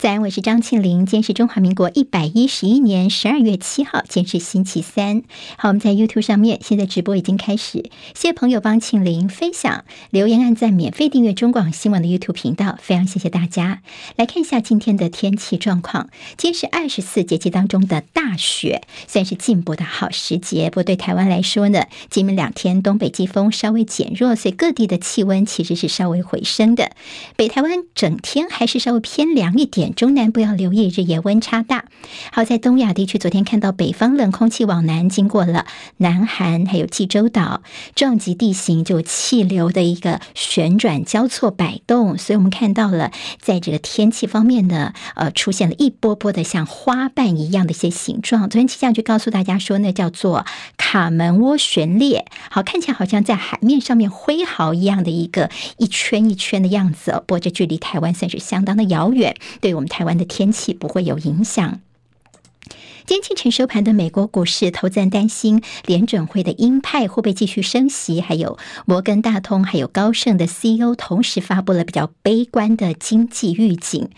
早安，我是张庆玲。今天是中华民国一百一十一年十二月七号，今天是星期三。好，我们在 YouTube 上面，现在直播已经开始。谢谢朋友帮庆玲分享、留言、按赞、免费订阅中广新闻的 YouTube 频道，非常谢谢大家。来看一下今天的天气状况。今天是二十四节气当中的大雪，算是进补的好时节。不过对台湾来说呢，今明两天东北季风稍微减弱，所以各地的气温其实是稍微回升的。北台湾整天还是稍微偏凉一点。中南部要留意日夜温差大。好，在东亚地区，昨天看到北方冷空气往南经过了南韩，还有济州岛，撞击地形就气流的一个旋转交错摆动，所以我们看到了在这个天气方面呢，呃，出现了一波波的像花瓣一样的一些形状。昨天气象局告诉大家说，那叫做卡门涡旋列。好，看起来好像在海面上面挥毫一样的一个一圈一圈的样子哦。不过这距离台湾算是相当的遥远，对。我们台湾的天气不会有影响。今天清晨收盘的美国股市，投资人担心联准会的鹰派会不会继续升息，还有摩根大通还有高盛的 CEO 同时发布了比较悲观的经济预警。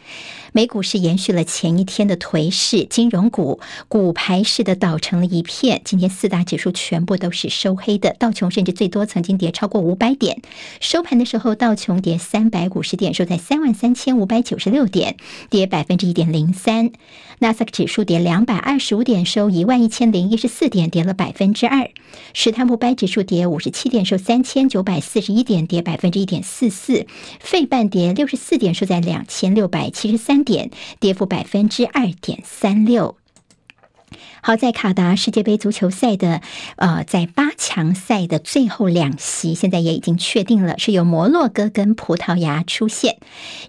美股是延续了前一天的颓势，金融股骨牌式的倒成了一片。今天四大指数全部都是收黑的，道琼甚至最多曾经跌超过五百点。收盘的时候，道琼跌三百五十点，收在三万三千五百九十六点，跌百分之一点零三。纳斯达克指数跌两百二二十五点，收一万一千零一十四点，跌了百分之二。史坦普白指数跌五十七点，收三千九百四十一点，跌百分之一点四四。费半跌六十四点，收在两千六百七十三点，跌幅百分之二点三六。好在卡达世界杯足球赛的呃，在八强赛的最后两席，现在也已经确定了，是由摩洛哥跟葡萄牙出现。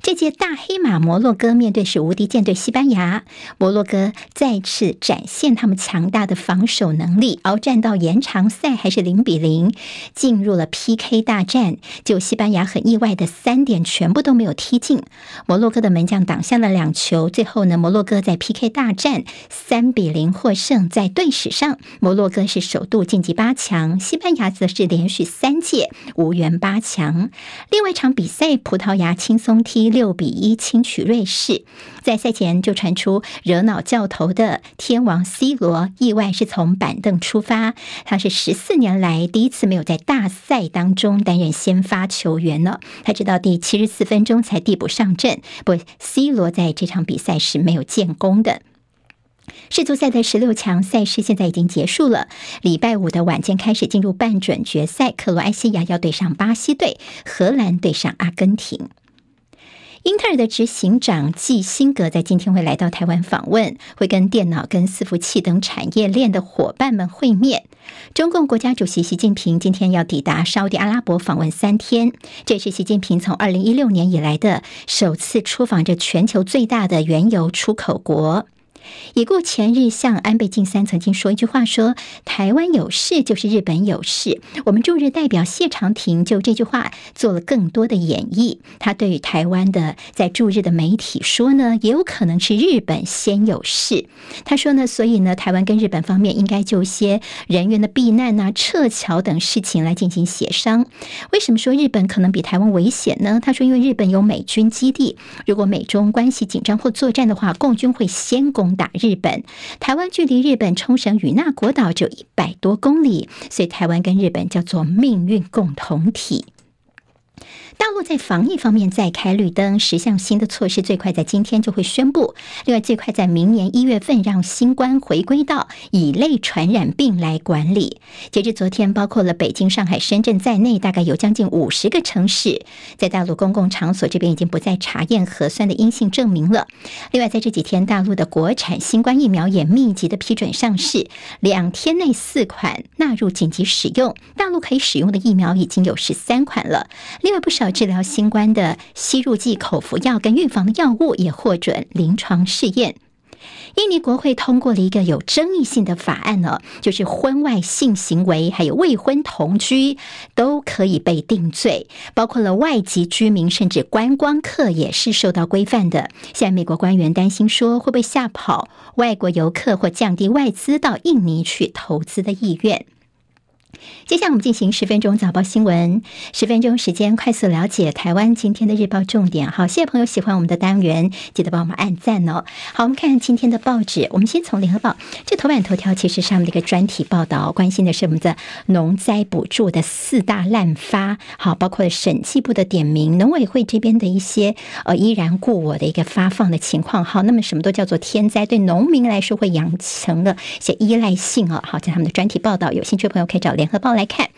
这届大黑马摩洛哥面对是无敌舰队西班牙，摩洛哥再次展现他们强大的防守能力，鏖战到延长赛还是零比零，进入了 PK 大战。就西班牙很意外的三点全部都没有踢进，摩洛哥的门将挡下了两球，最后呢，摩洛哥在 PK 大战三比零获胜。胜在队史上，摩洛哥是首度晋级八强，西班牙则是连续三届无缘八强。另外一场比赛，葡萄牙轻松踢六比一轻取瑞士。在赛前就传出惹恼教头的天王 C 罗意外是从板凳出发，他是十四年来第一次没有在大赛当中担任先发球员了。他直到第七十四分钟才递补上阵，不，C 罗在这场比赛是没有建功的。世足赛的十六强赛事现在已经结束了，礼拜五的晚间开始进入半准决赛，克罗埃西亚要对上巴西队，荷兰对上阿根廷。英特尔的执行长季辛格在今天会来到台湾访问，会跟电脑、跟伺服器等产业链的伙伴们会面。中共国家主席习近平今天要抵达沙乌地阿拉伯访问三天，这是习近平从二零一六年以来的首次出访这全球最大的原油出口国。已故前日相安倍晋三曾经说一句话说：“台湾有事就是日本有事。”我们驻日代表谢长廷就这句话做了更多的演绎。他对于台湾的在驻日的媒体说呢，也有可能是日本先有事。他说呢，所以呢，台湾跟日本方面应该就一些人员的避难啊、撤侨等事情来进行协商。为什么说日本可能比台湾危险呢？他说，因为日本有美军基地，如果美中关系紧张或作战的话，共军会先攻。打日本，台湾距离日本冲绳与那国岛就一百多公里，所以台湾跟日本叫做命运共同体。大陆在防疫方面再开绿灯，十项新的措施最快在今天就会宣布。另外，最快在明年一月份让新冠回归到乙类传染病来管理。截至昨天，包括了北京、上海、深圳在内，大概有将近五十个城市在大陆公共场所这边已经不再查验核酸的阴性证明了。另外，在这几天，大陆的国产新冠疫苗也密集的批准上市，两天内四款纳入紧急使用。大陆可以使用的疫苗已经有十三款了。另外，不少。治疗新冠的吸入剂口服药跟预防的药物也获准临床试验。印尼国会通过了一个有争议性的法案呢，就是婚外性行为还有未婚同居都可以被定罪，包括了外籍居民甚至观光客也是受到规范的。现在美国官员担心说，会不会吓跑外国游客或降低外资到印尼去投资的意愿？接下来我们进行十分钟早报新闻，十分钟时间快速了解台湾今天的日报重点。好，谢谢朋友喜欢我们的单元，记得帮我们按赞哦。好，我们看今天的报纸，我们先从联合报这头版头条，其实上面的一个专题报道，关心的是我们的农灾补助的四大滥发。好，包括审计部的点名，农委会这边的一些呃依然故我的一个发放的情况。好，那么什么都叫做天灾，对农民来说会养成了一些依赖性哦。好，在他们的专题报道，有兴趣的朋友可以找联联合报来看。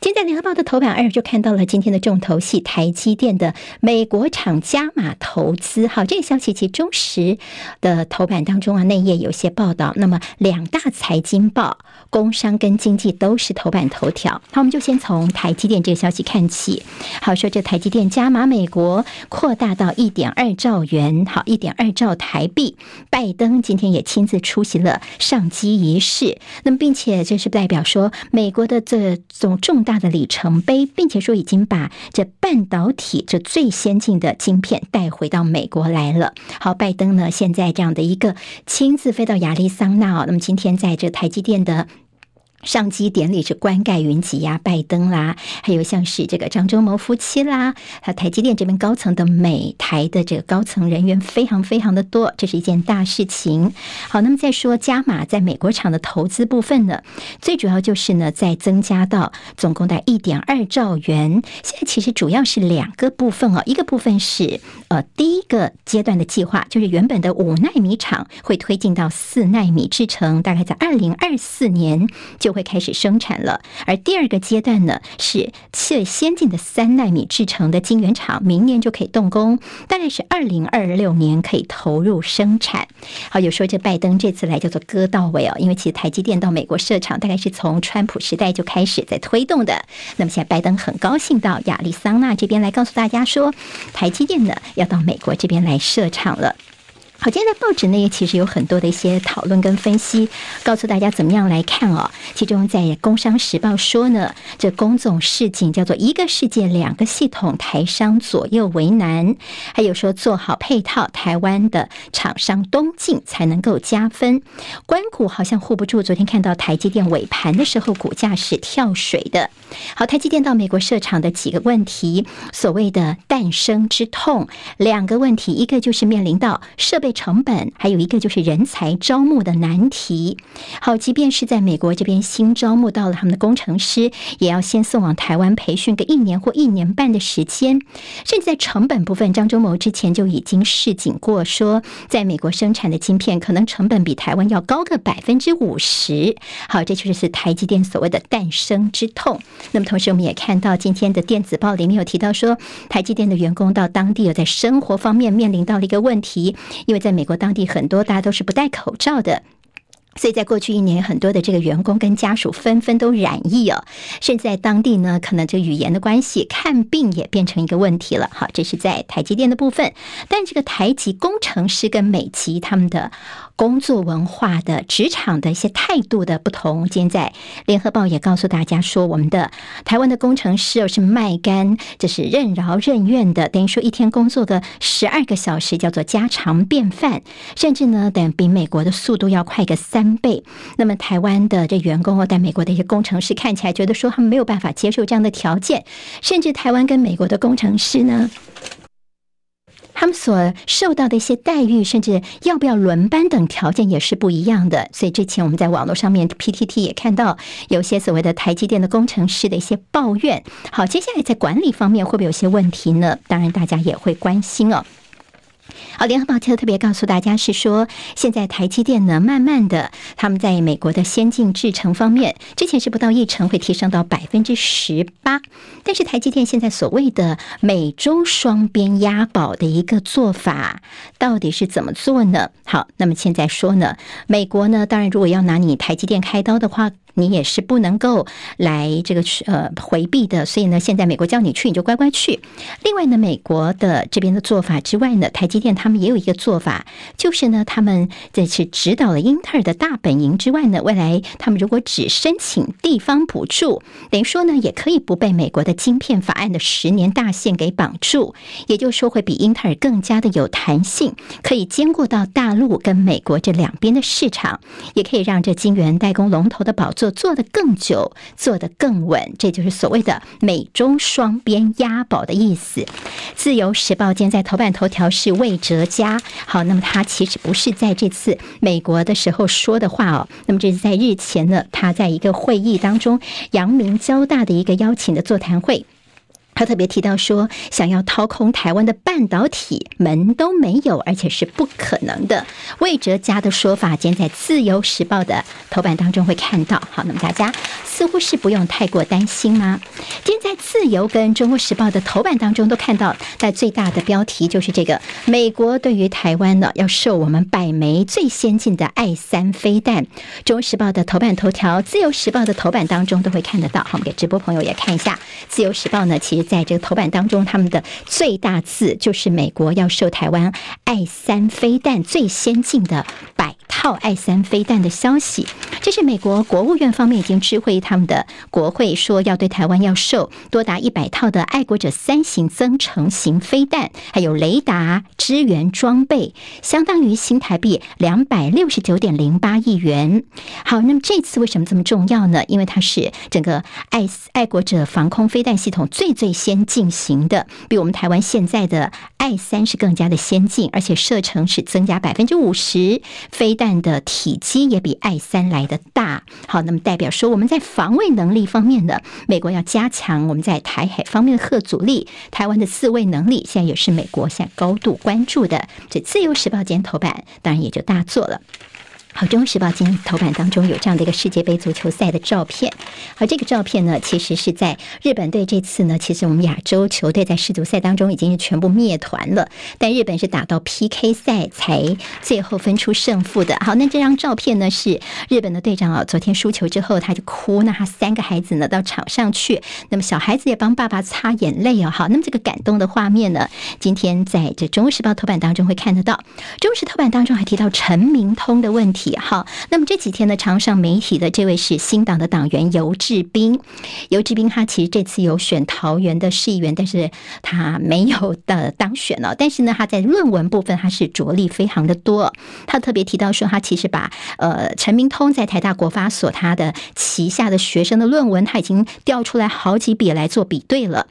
今天在联合报的头版二就看到了今天的重头戏，台积电的美国厂加码投资。好，这个消息其实中时的头版当中啊，内页有些报道。那么两大财经报、工商跟经济都是头版头条。好，我们就先从台积电这个消息看起。好，说这台积电加码美国，扩大到一点二兆元，好，一点二兆台币。拜登今天也亲自出席了上机仪式。那么，并且这是代表说美国的这。种重大的里程碑，并且说已经把这半导体这最先进的晶片带回到美国来了。好，拜登呢现在这样的一个亲自飞到亚利桑那，那么今天在这台积电的。上机典礼是关盖云集呀，拜登啦，还有像是这个张忠谋夫妻啦，还有台积电这边高层的美台的这个高层人员非常非常的多，这是一件大事情。好，那么再说加码在美国厂的投资部分呢，最主要就是呢再增加到总共在一点二兆元。现在其实主要是两个部分哦，一个部分是呃第一个阶段的计划，就是原本的五纳米厂会推进到四纳米制程，大概在二零二四年就。就会开始生产了，而第二个阶段呢，是最先进的三纳米制成的晶圆厂，明年就可以动工，大概是二零二六年可以投入生产。好，有说这拜登这次来叫做割到尾哦，因为其实台积电到美国设厂，大概是从川普时代就开始在推动的。那么现在拜登很高兴到亚利桑那这边来告诉大家说，台积电呢要到美国这边来设厂了。好，今天在报纸呢，也其实有很多的一些讨论跟分析，告诉大家怎么样来看哦。其中在《工商时报》说呢，这工总事情叫做一个世界两个系统，台商左右为难。还有说做好配套，台湾的厂商东进才能够加分。关谷好像护不住，昨天看到台积电尾盘的时候，股价是跳水的。好，台积电到美国设厂的几个问题，所谓的诞生之痛，两个问题，一个就是面临到设备。成本，还有一个就是人才招募的难题。好，即便是在美国这边新招募到了他们的工程师，也要先送往台湾培训个一年或一年半的时间。甚至在成本部分，张忠谋之前就已经示警过，说在美国生产的晶片可能成本比台湾要高个百分之五十。好，这就是台积电所谓的诞生之痛。那么同时，我们也看到今天的电子报里面有提到说，台积电的员工到当地有在生活方面面临到了一个问题，因为。在美国当地，很多大家都是不戴口罩的。所以在过去一年，很多的这个员工跟家属纷纷都染疫哦，甚至在当地呢，可能这语言的关系，看病也变成一个问题了。好，这是在台积电的部分，但这个台积工程师跟美籍他们的工作文化的职场的一些态度的不同，今天在联合报也告诉大家说，我们的台湾的工程师是卖干，这是任劳任怨的，等于说一天工作个十二个小时，叫做家常便饭，甚至呢，等比美国的速度要快个三。倍。那么台湾的这员工哦，在美国的一些工程师看起来觉得说他们没有办法接受这样的条件，甚至台湾跟美国的工程师呢，所受到的一些待遇，甚至要不要轮班等条件也是不一样的。所以之前我们在网络上面 PTT 也看到有些所谓的台积电的工程师的一些抱怨。好，接下来在管理方面会不会有些问题呢？当然大家也会关心哦。好，联合报特别告诉大家是说，现在台积电呢，慢慢的，他们在美国的先进制程方面，之前是不到一成会提升到百分之十八，但是台积电现在所谓的美洲双边押宝的一个做法，到底是怎么做呢？好，那么现在说呢，美国呢，当然如果要拿你台积电开刀的话。你也是不能够来这个去呃回避的，所以呢，现在美国叫你去，你就乖乖去。另外呢，美国的这边的做法之外呢，台积电他们也有一个做法，就是呢，他们这次指导了英特尔的大本营之外呢，未来他们如果只申请地方补助，等于说呢，也可以不被美国的晶片法案的十年大限给绑住，也就是说会比英特尔更加的有弹性，可以兼顾到大陆跟美国这两边的市场，也可以让这晶圆代工龙头的宝所做得更久，做得更稳，这就是所谓的美中双边押宝的意思。自由时报今天在头版头条是魏哲家，好，那么他其实不是在这次美国的时候说的话哦，那么这是在日前呢，他在一个会议当中，阳明交大的一个邀请的座谈会。他特别提到说，想要掏空台湾的半导体门都没有，而且是不可能的。魏哲家的说法，今天在《自由时报》的头版当中会看到。好，那么大家似乎是不用太过担心吗？今天在《自由》跟《中国时报》的头版当中都看到，在最大的标题就是这个：美国对于台湾呢，要售我们百枚最先进的爱三飞弹。《中国时报》的头版头条，《自由时报》的头版当中都会看得到。好，我们给直播朋友也看一下，《自由时报》呢，其实。在这个头版当中，他们的最大字就是美国要售台湾爱三飞弹最先进的百套爱三飞弹的消息。这是美国国务院方面已经知会他们的国会，说要对台湾要售多达一百套的爱国者三型增程型飞弹，还有雷达支援装备，相当于新台币两百六十九点零八亿元。好，那么这次为什么这么重要呢？因为它是整个爱爱国者防空飞弹系统最最。先进行的，比我们台湾现在的爱三是更加的先进，而且射程是增加百分之五十，飞弹的体积也比爱三来的大。好，那么代表说我们在防卫能力方面呢，美国要加强我们在台海方面的核阻力，台湾的自卫能力现在也是美国现在高度关注的。这《自由时报》今天头版当然也就大做了。好，《中国时报》今天头版当中有这样的一个世界杯足球赛的照片。而这个照片呢，其实是在日本队这次呢，其实我们亚洲球队在世足赛当中已经是全部灭团了。但日本是打到 PK 赛才最后分出胜负的。好，那这张照片呢，是日本的队长啊，昨天输球之后他就哭，那他三个孩子呢到场上去，那么小孩子也帮爸爸擦眼泪哦。好，那么这个感动的画面呢，今天在这《中国时报》头版当中会看得到。《中国时》头版当中还提到陈明通的问题。体哈，那么这几天呢，常上媒体的这位是新党的党员游志斌。游志斌他其实这次有选桃园的市议员，但是他没有的当选了。但是呢，他在论文部分他是着力非常的多。他特别提到说，他其实把呃陈明通在台大国发所他的旗下的学生的论文，他已经调出来好几笔来做比对了。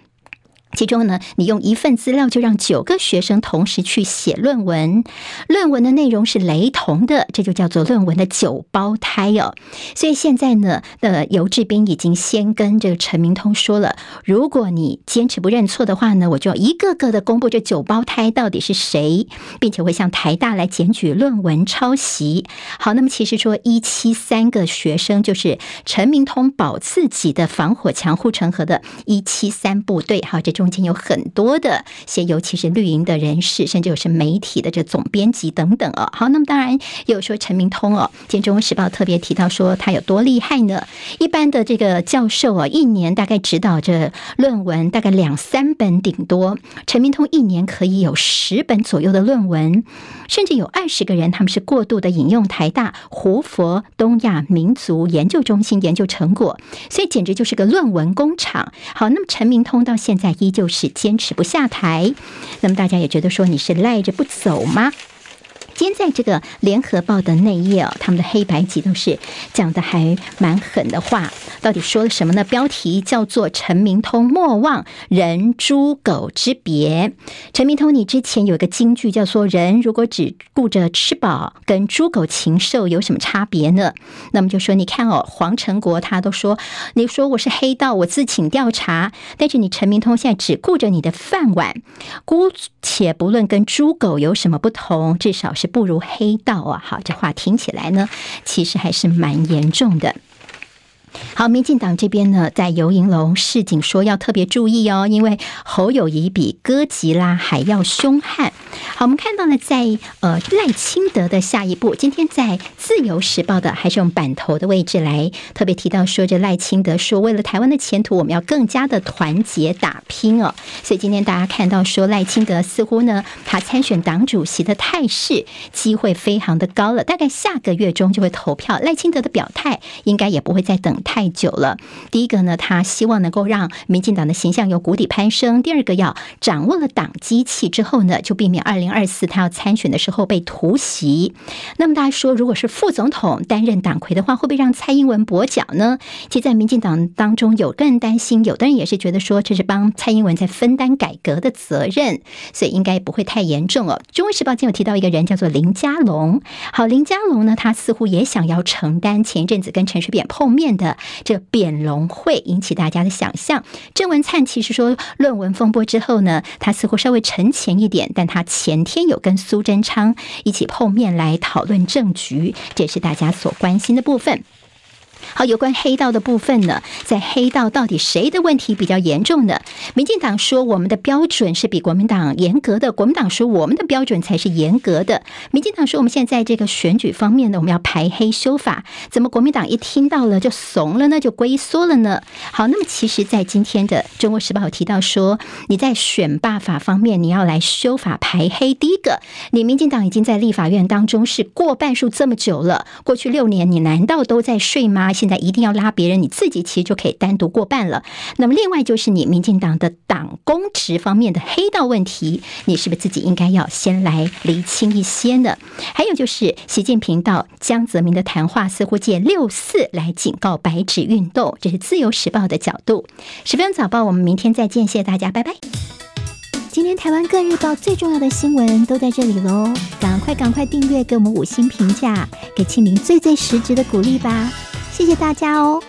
其中呢，你用一份资料就让九个学生同时去写论文，论文的内容是雷同的，这就叫做论文的九胞胎哦。所以现在呢，的游志斌已经先跟这个陈明通说了，如果你坚持不认错的话呢，我就要一个个的公布这九胞胎到底是谁，并且会向台大来检举论文抄袭。好，那么其实说一七三个学生就是陈明通保自己的防火墙护城河的一七三部队，好这。中间有很多的些，尤其是绿营的人士，甚至有是媒体的这总编辑等等哦。好，那么当然也有说陈明通哦，今天《中国时报》特别提到说他有多厉害呢？一般的这个教授啊，一年大概指导着论文大概两三本顶多，陈明通一年可以有十本左右的论文，甚至有二十个人他们是过度的引用台大胡佛东亚民族研究中心研究成果，所以简直就是个论文工厂。好，那么陈明通到现在一一。就是坚持不下台，那么大家也觉得说你是赖着不走吗？今天在这个联合报的内页哦，他们的黑白集都是讲的还蛮狠的话，到底说了什么呢？标题叫做“陈明通莫忘人猪狗之别”。陈明通，你之前有一个金句叫做“人如果只顾着吃饱，跟猪狗禽兽有什么差别呢？”那么就说你看哦，黄成国他都说，你说我是黑道，我自请调查，但是你陈明通现在只顾着你的饭碗，姑且不论跟猪狗有什么不同，至少是。不如黑道啊！好，这话听起来呢，其实还是蛮严重的。好，民进党这边呢，在游盈龙示警说要特别注意哦，因为侯友谊比哥吉拉还要凶悍。好，我们看到了在呃赖清德的下一步，今天在自由时报的还是用版头的位置来特别提到说，这赖清德说，为了台湾的前途，我们要更加的团结打拼哦。所以今天大家看到说，赖清德似乎呢，他参选党主席的态势机会非常的高了，大概下个月中就会投票。赖清德的表态应该也不会再等太久了。第一个呢，他希望能够让民进党的形象由谷底攀升；第二个，要掌握了党机器之后呢，就避免二零。二四他要参选的时候被突袭。那么大家说，如果是副总统担任党魁的话，会不会让蔡英文跛脚呢？其实，在民进党当中，有个人担心，有的人也是觉得说，这是帮蔡英文在分担改革的责任，所以应该不会太严重哦。中国时报今天有提到一个人叫做林佳龙，好，林佳龙呢，他似乎也想要承担前一阵子跟陈水扁碰面的这扁龙会引起大家的想象。郑文灿其实说论文风波之后呢，他似乎稍微沉潜一点，但他前天有跟苏贞昌一起碰面来讨论政局，这也是大家所关心的部分。好，有关黑道的部分呢，在黑道到底谁的问题比较严重呢？民进党说我们的标准是比国民党严格的，国民党说我们的标准才是严格的。民进党说我们现在这个选举方面呢，我们要排黑修法，怎么国民党一听到了就怂了呢？就龟缩了呢？好，那么其实，在今天的《中国时报》提到说，你在选罢法方面你要来修法排黑。第一个，你民进党已经在立法院当中是过半数这么久了，过去六年你难道都在睡吗？现在一定要拉别人，你自己其实就可以单独过半了。那么，另外就是你民进党的党公职方面的黑道问题，你是不是自己应该要先来厘清一些呢？还有就是习近平到江泽民的谈话，似乎借六四来警告白纸运动，这是自由时报的角度。十分早报，我们明天再见，谢谢大家，拜拜。今天台湾各日报最重要的新闻都在这里喽，赶快赶快订阅，给我们五星评价，给庆玲最最实质的鼓励吧。谢谢大家哦。